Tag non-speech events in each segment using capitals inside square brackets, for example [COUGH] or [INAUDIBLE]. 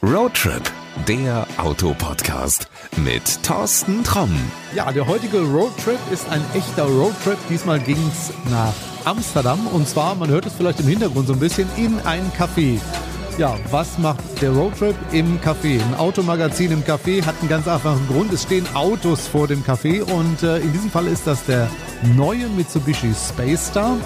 Roadtrip, der Autopodcast mit Thorsten Tromm. Ja, der heutige Roadtrip ist ein echter Roadtrip. Diesmal ging es nach Amsterdam und zwar, man hört es vielleicht im Hintergrund so ein bisschen, in ein Café. Ja, was macht der Roadtrip im Café? Ein Automagazin im Café hat einen ganz einfachen Grund. Es stehen Autos vor dem Café und äh, in diesem Fall ist das der neue Mitsubishi Space Star.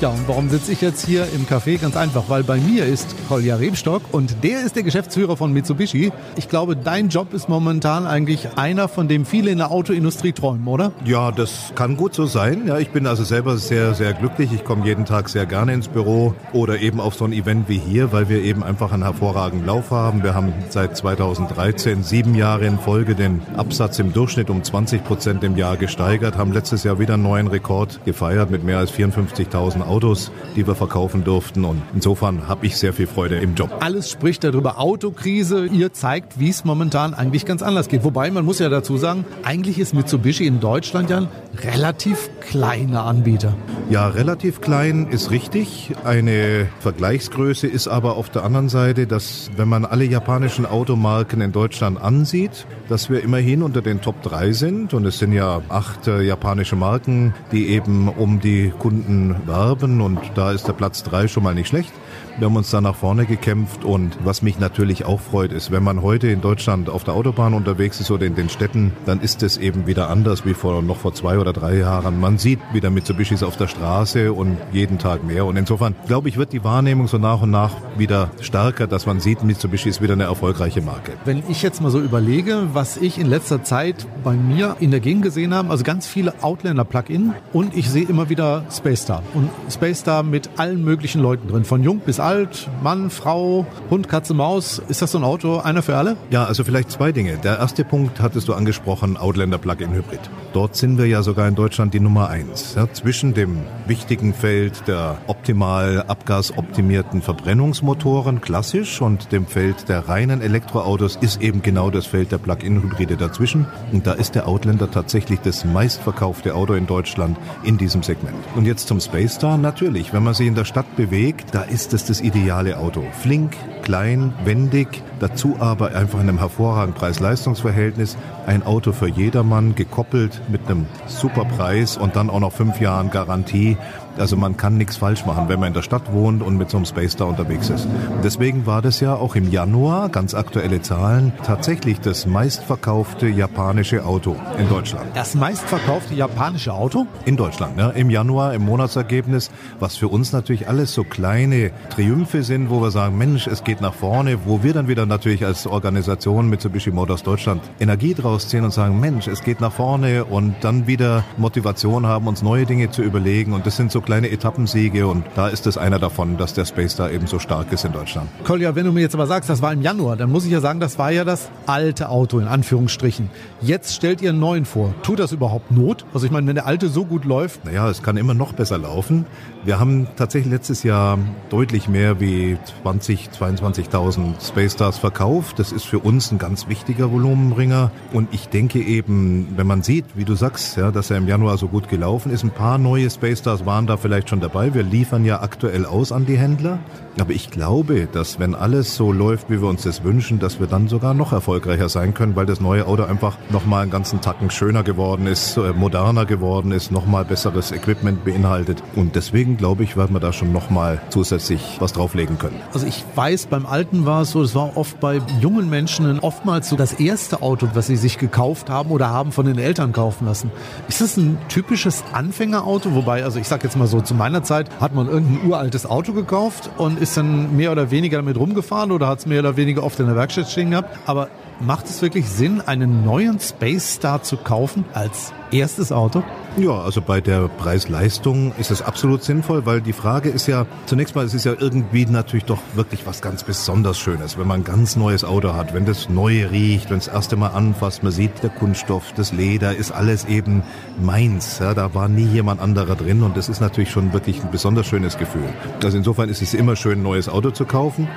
Ja, und warum sitze ich jetzt hier im Café? Ganz einfach, weil bei mir ist Kolja Rebstock und der ist der Geschäftsführer von Mitsubishi. Ich glaube, dein Job ist momentan eigentlich einer, von dem viele in der Autoindustrie träumen, oder? Ja, das kann gut so sein. Ja, ich bin also selber sehr, sehr glücklich. Ich komme jeden Tag sehr gerne ins Büro oder eben auf so ein Event wie hier, weil wir eben einfach einen hervorragenden Lauf haben. Wir haben seit 2013 sieben Jahre in Folge den Absatz im Durchschnitt um 20 Prozent im Jahr gesteigert, haben letztes Jahr wieder einen neuen Rekord gefeiert mit mehr als 54.000 Autos, die wir verkaufen durften. Und insofern habe ich sehr viel Freude im Job. Alles spricht darüber. Autokrise. Ihr zeigt, wie es momentan eigentlich ganz anders geht. Wobei man muss ja dazu sagen, eigentlich ist Mitsubishi in Deutschland ja ein relativ kleiner Anbieter. Ja, relativ klein ist richtig. Eine Vergleichsgröße ist aber auf der anderen Seite, dass wenn man alle japanischen Automarken in Deutschland ansieht, dass wir immerhin unter den Top 3 sind. Und es sind ja acht äh, japanische Marken, die eben um die Kunden werben haben und da ist der Platz drei schon mal nicht schlecht. Wir haben uns da nach vorne gekämpft und was mich natürlich auch freut, ist, wenn man heute in Deutschland auf der Autobahn unterwegs ist oder in den Städten, dann ist es eben wieder anders wie vor noch vor zwei oder drei Jahren. Man sieht wieder Mitsubishis auf der Straße und jeden Tag mehr und insofern glaube ich, wird die Wahrnehmung so nach und nach wieder stärker, dass man sieht, Mitsubishi ist wieder eine erfolgreiche Marke. Wenn ich jetzt mal so überlege, was ich in letzter Zeit bei mir in der Gegend gesehen habe, also ganz viele Outlander-Plug-in und ich sehe immer wieder Space Star und Space Star mit allen möglichen Leuten drin, von jung bis alt alt, Mann, Frau, Hund, Katze, Maus. Ist das so ein Auto, einer für alle? Ja, also vielleicht zwei Dinge. Der erste Punkt hattest du angesprochen, Outlander Plug-in Hybrid. Dort sind wir ja sogar in Deutschland die Nummer eins. Ja, zwischen dem wichtigen Feld der optimal abgasoptimierten Verbrennungsmotoren, klassisch, und dem Feld der reinen Elektroautos ist eben genau das Feld der Plug-in-Hybride dazwischen. Und da ist der Outlander tatsächlich das meistverkaufte Auto in Deutschland in diesem Segment. Und jetzt zum Space Star. Natürlich, wenn man sich in der Stadt bewegt, da ist es das ideale Auto. Flink, klein, wendig, dazu aber einfach in einem hervorragenden Preis-Leistungs-Verhältnis. Ein Auto für jedermann, gekoppelt mit einem super Preis und dann auch noch fünf Jahren Garantie. Also man kann nichts falsch machen, wenn man in der Stadt wohnt und mit so einem Space da unterwegs ist. deswegen war das ja auch im Januar, ganz aktuelle Zahlen, tatsächlich das meistverkaufte japanische Auto in Deutschland. Das meistverkaufte japanische Auto? In Deutschland, ne? im Januar, im Monatsergebnis, was für uns natürlich alles so kleine Triumphe sind, wo wir sagen, Mensch, es geht nach vorne, wo wir dann wieder natürlich als Organisation Mitsubishi Motors Deutschland Energie draus ziehen und sagen, Mensch, es geht nach vorne und dann wieder Motivation haben, uns neue Dinge zu überlegen. Und das sind so kleine Etappensiege und da ist es einer davon, dass der Space da eben so stark ist in Deutschland. Kolja, wenn du mir jetzt aber sagst, das war im Januar, dann muss ich ja sagen, das war ja das alte Auto in Anführungsstrichen. Jetzt stellt ihr einen neuen vor. Tut das überhaupt Not? Also ich meine, wenn der alte so gut läuft. Naja, es kann immer noch besser laufen. Wir haben tatsächlich letztes Jahr deutlich mehr wie 20, 22.000 Space Stars verkauft. Das ist für uns ein ganz wichtiger Volumenbringer. Und ich denke eben, wenn man sieht, wie du sagst, ja, dass er im Januar so gut gelaufen ist, ein paar neue Space Stars waren da vielleicht schon dabei. Wir liefern ja aktuell aus an die Händler. Aber ich glaube, dass wenn alles so läuft, wie wir uns das wünschen, dass wir dann sogar noch erfolgreicher sein können, weil das neue Auto einfach nochmal einen ganzen Tacken schöner geworden ist, äh, moderner geworden ist, nochmal besseres Equipment beinhaltet. Und deswegen glaube ich, werden wir da schon nochmal zusätzlich was drauflegen können. Also ich weiß, beim alten war es so, es war oft bei jungen Menschen oftmals so das erste Auto, was sie sich gekauft haben oder haben von den Eltern kaufen lassen. Ist das ein typisches Anfängerauto? Wobei, also ich sag jetzt mal so, zu meiner Zeit hat man irgendein uraltes Auto gekauft und ist dann mehr oder weniger damit rumgefahren oder hat es mehr oder weniger oft in der Werkstatt stehen gehabt. Aber macht es wirklich Sinn, einen neuen Space Star zu kaufen als erstes Auto? Ja, also bei der Preis-Leistung ist es absolut sinnvoll, weil die Frage ist ja, zunächst mal, es ist ja irgendwie natürlich doch wirklich was ganz besonders Schönes, wenn man ein ganz neues Auto hat, wenn das neu riecht, wenn es das erste Mal anfasst, man sieht, der Kunststoff, das Leder, ist alles eben meins. Ja, da war nie jemand anderer drin und das ist natürlich schon wirklich ein besonders schönes Gefühl. Also insofern ist es immer schön, ein neues Auto zu kaufen.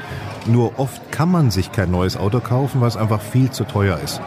Nur oft kann man sich kein neues Auto kaufen, weil es einfach viel zu teuer ist.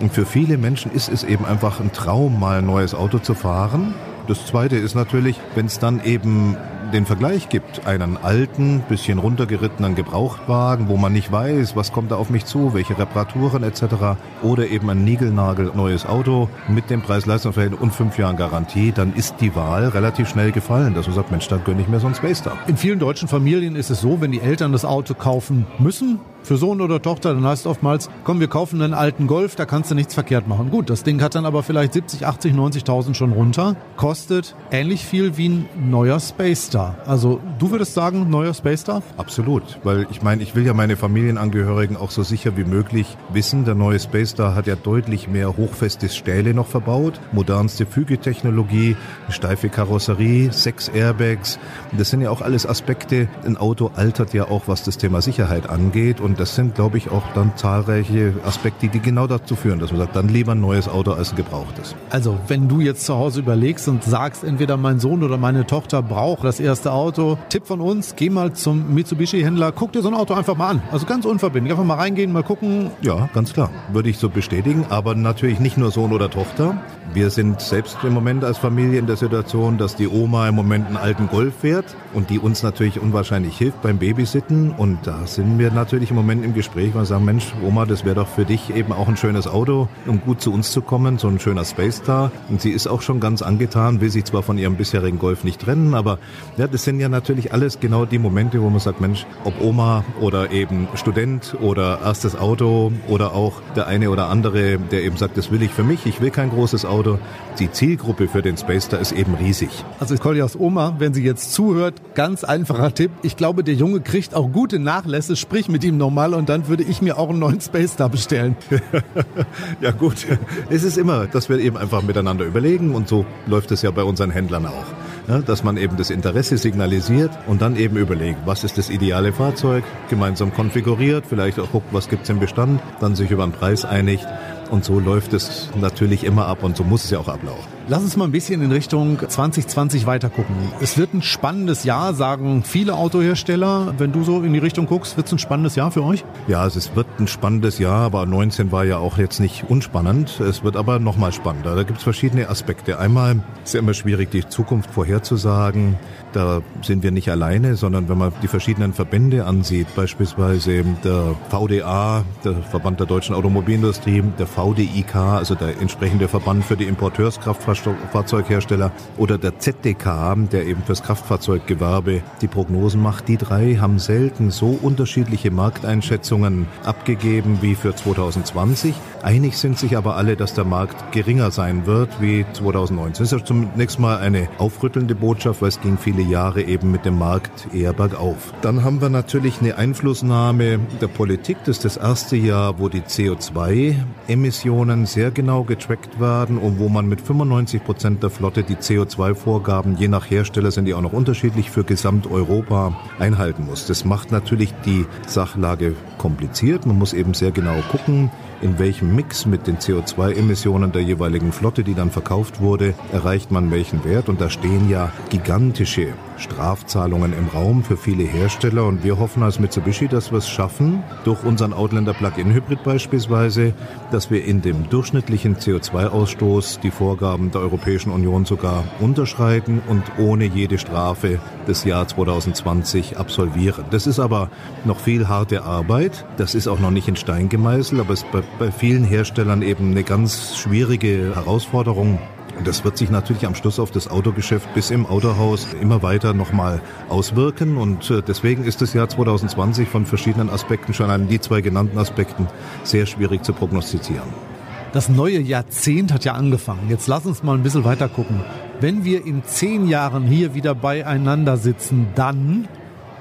Und für viele Menschen ist es eben einfach ein Traum, mal ein neues Auto zu fahren. Das Zweite ist natürlich, wenn es dann eben den Vergleich gibt, einen alten, bisschen runtergerittenen Gebrauchtwagen, wo man nicht weiß, was kommt da auf mich zu, welche Reparaturen etc. oder eben ein Nigelnagel neues Auto mit dem Preis-Leistungsverhältnis und fünf Jahren Garantie, dann ist die Wahl relativ schnell gefallen, dass man sagt, Mensch, dann gönne ich mir so einen Space Star. In vielen deutschen Familien ist es so, wenn die Eltern das Auto kaufen müssen, für Sohn oder Tochter, dann heißt oftmals, komm, wir kaufen einen alten Golf, da kannst du nichts verkehrt machen. Gut, das Ding hat dann aber vielleicht 70, 80, 90.000 schon runter, kostet ähnlich viel wie ein neuer Space Star. Also du würdest sagen, neuer Space Star? Absolut, weil ich meine, ich will ja meine Familienangehörigen auch so sicher wie möglich wissen. Der neue Space Star hat ja deutlich mehr hochfestes Stähle noch verbaut, modernste Fügetechnologie, steife Karosserie, sechs Airbags. Das sind ja auch alles Aspekte. Ein Auto altert ja auch, was das Thema Sicherheit angeht und das sind, glaube ich, auch dann zahlreiche Aspekte, die genau dazu führen, dass man sagt, dann lieber ein neues Auto als ein gebrauchtes. Also, wenn du jetzt zu Hause überlegst und sagst, entweder mein Sohn oder meine Tochter braucht das erste Auto, Tipp von uns, geh mal zum Mitsubishi-Händler, guck dir so ein Auto einfach mal an. Also ganz unverbindlich, einfach mal reingehen, mal gucken. Ja, ganz klar, würde ich so bestätigen, aber natürlich nicht nur Sohn oder Tochter. Wir sind selbst im Moment als Familie in der Situation, dass die Oma im Moment einen alten Golf fährt und die uns natürlich unwahrscheinlich hilft beim Babysitten. Und da sind wir natürlich im Moment im Gespräch, weil wir sagen, Mensch, Oma, das wäre doch für dich eben auch ein schönes Auto, um gut zu uns zu kommen, so ein schöner Space Star. Und sie ist auch schon ganz angetan, will sich zwar von ihrem bisherigen Golf nicht trennen, aber ja, das sind ja natürlich alles genau die Momente, wo man sagt, Mensch, ob Oma oder eben Student oder erstes Auto oder auch der eine oder andere, der eben sagt, das will ich für mich, ich will kein großes Auto. Die Zielgruppe für den Space Star ist eben riesig. Also Koljas Oma, wenn sie jetzt zuhört, ganz einfacher Tipp. Ich glaube, der Junge kriegt auch gute Nachlässe. Sprich mit ihm nochmal und dann würde ich mir auch einen neuen Space Star bestellen. [LAUGHS] ja gut, es ist immer, dass wir eben einfach miteinander überlegen und so läuft es ja bei unseren Händlern auch. Ja, dass man eben das Interesse signalisiert und dann eben überlegt, was ist das ideale Fahrzeug, gemeinsam konfiguriert, vielleicht auch guckt, was gibt's im Bestand, dann sich über den Preis einigt und so läuft es natürlich immer ab und so muss es ja auch ablaufen. Lass uns mal ein bisschen in Richtung 2020 weiter gucken. Es wird ein spannendes Jahr, sagen viele Autohersteller. Wenn du so in die Richtung guckst, wird es ein spannendes Jahr für euch? Ja, es wird ein spannendes Jahr, aber 19 war ja auch jetzt nicht unspannend. Es wird aber nochmal spannender. Da gibt es verschiedene Aspekte. Einmal ist es immer schwierig, die Zukunft vorherzusagen. Da sind wir nicht alleine, sondern wenn man die verschiedenen Verbände ansieht, beispielsweise der VDA, der Verband der deutschen Automobilindustrie, der VDIK, also der entsprechende Verband für die Importeurskraftfahrzeughersteller oder der ZDK, der eben fürs Kraftfahrzeuggewerbe die Prognosen macht, die drei haben selten so unterschiedliche Markteinschätzungen abgegeben wie für 2020. Einig sind sich aber alle, dass der Markt geringer sein wird wie 2019. Das ist ja zunächst mal eine aufrüttelnde Botschaft, weil es ging viele Jahre eben mit dem Markt eher bergauf. Dann haben wir natürlich eine Einflussnahme der Politik. Das ist das erste Jahr, wo die CO2-Emissionen sehr genau getrackt werden und wo man mit 95 Prozent der Flotte die CO2-Vorgaben, je nach Hersteller sind die auch noch unterschiedlich, für Gesamteuropa einhalten muss. Das macht natürlich die Sachlage kompliziert. Man muss eben sehr genau gucken, in welchem Mix mit den CO2-Emissionen der jeweiligen Flotte, die dann verkauft wurde, erreicht man welchen Wert. Und da stehen ja gigantische Strafzahlungen im Raum für viele Hersteller. Und wir hoffen als Mitsubishi, dass wir es schaffen, durch unseren Outlander Plug-in-Hybrid beispielsweise, dass wir in dem durchschnittlichen CO2-Ausstoß die Vorgaben der Europäischen Union sogar unterschreiten und ohne jede Strafe das Jahr 2020 absolvieren. Das ist aber noch viel harte Arbeit. Das ist auch noch nicht in Stein gemeißelt, aber es ist bei, bei vielen Herstellern eben eine ganz schwierige Herausforderung. Und das wird sich natürlich am Schluss auf das Autogeschäft bis im Autohaus immer weiter nochmal auswirken. Und äh, deswegen ist das Jahr 2020 von verschiedenen Aspekten, schon an die zwei genannten Aspekten, sehr schwierig zu prognostizieren. Das neue Jahrzehnt hat ja angefangen. Jetzt lass uns mal ein bisschen weiter gucken. Wenn wir in zehn Jahren hier wieder beieinander sitzen, dann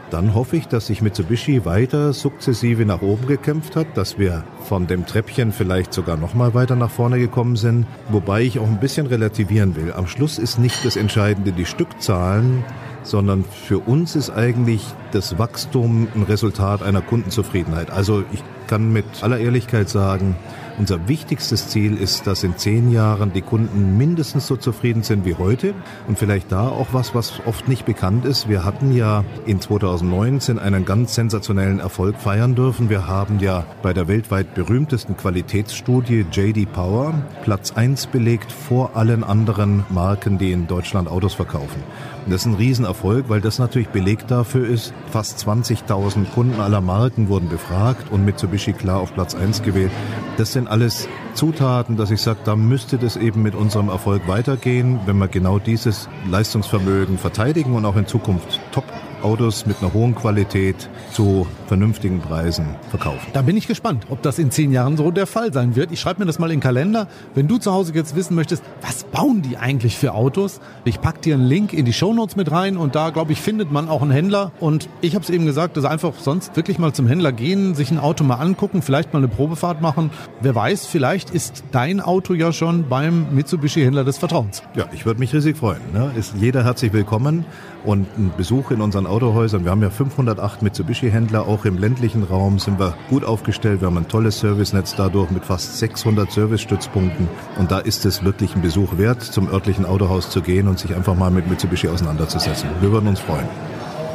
dann hoffe ich, dass sich Mitsubishi weiter sukzessive nach oben gekämpft hat, dass wir von dem Treppchen vielleicht sogar noch mal weiter nach vorne gekommen sind, wobei ich auch ein bisschen relativieren will. Am Schluss ist nicht das Entscheidende die Stückzahlen, sondern für uns ist eigentlich das Wachstum ein Resultat einer Kundenzufriedenheit. Also ich kann mit aller Ehrlichkeit sagen, unser wichtigstes Ziel ist, dass in zehn Jahren die Kunden mindestens so zufrieden sind wie heute. Und vielleicht da auch was, was oft nicht bekannt ist. Wir hatten ja in 2019 einen ganz sensationellen Erfolg feiern dürfen. Wir haben ja bei der weltweit berühmtesten Qualitätsstudie JD Power Platz eins belegt vor allen anderen Marken, die in Deutschland Autos verkaufen. Und das ist ein Riesenerfolg, weil das natürlich Beleg dafür ist. Fast 20.000 Kunden aller Marken wurden befragt und Mitsubishi klar auf Platz eins gewählt. Das sind alles Zutaten, dass ich sage, da müsste das eben mit unserem Erfolg weitergehen, wenn wir genau dieses Leistungsvermögen verteidigen und auch in Zukunft top Autos mit einer hohen Qualität zu vernünftigen Preisen verkaufen. Da bin ich gespannt, ob das in zehn Jahren so der Fall sein wird. Ich schreibe mir das mal in den Kalender. Wenn du zu Hause jetzt wissen möchtest, was bauen die eigentlich für Autos? Ich packe dir einen Link in die Shownotes mit rein und da, glaube ich, findet man auch einen Händler. Und ich habe es eben gesagt, dass einfach sonst wirklich mal zum Händler gehen, sich ein Auto mal angucken, vielleicht mal eine Probefahrt machen. Wer weiß, vielleicht ist dein Auto ja schon beim Mitsubishi-Händler des Vertrauens. Ja, ich würde mich riesig freuen. Ne? Ist jeder herzlich willkommen und ein Besuch in unseren Autohäusern. Wir haben ja 508 Mitsubishi-Händler, auch im ländlichen Raum sind wir gut aufgestellt. Wir haben ein tolles Servicenetz dadurch mit fast 600 Servicestützpunkten und da ist es wirklich ein Besuch wert, zum örtlichen Autohaus zu gehen und sich einfach mal mit Mitsubishi auseinanderzusetzen. Wir würden uns freuen.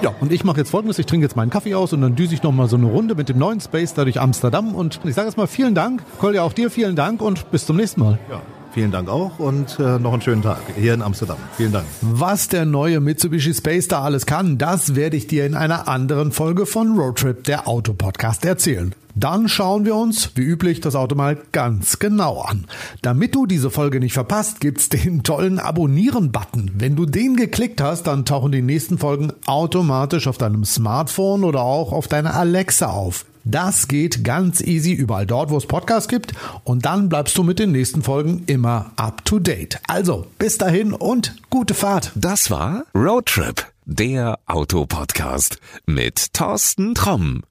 Ja, und ich mache jetzt folgendes, ich trinke jetzt meinen Kaffee aus und dann düse ich nochmal so eine Runde mit dem neuen Space da durch Amsterdam und ich sage jetzt mal vielen Dank. Kolja, auch dir vielen Dank und bis zum nächsten Mal. Ja. Vielen Dank auch und äh, noch einen schönen Tag hier in Amsterdam. Vielen Dank. Was der neue Mitsubishi Space da alles kann, das werde ich dir in einer anderen Folge von Roadtrip, der Autopodcast, erzählen. Dann schauen wir uns, wie üblich, das Auto mal ganz genau an. Damit du diese Folge nicht verpasst, gibt's den tollen Abonnieren-Button. Wenn du den geklickt hast, dann tauchen die nächsten Folgen automatisch auf deinem Smartphone oder auch auf deiner Alexa auf. Das geht ganz easy überall dort, wo es Podcasts gibt und dann bleibst du mit den nächsten Folgen immer up to date. Also, bis dahin und gute Fahrt. Das war Roadtrip, der Autopodcast mit Thorsten Tromm.